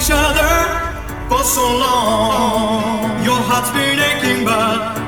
each other for so long. Your heart's been aching, but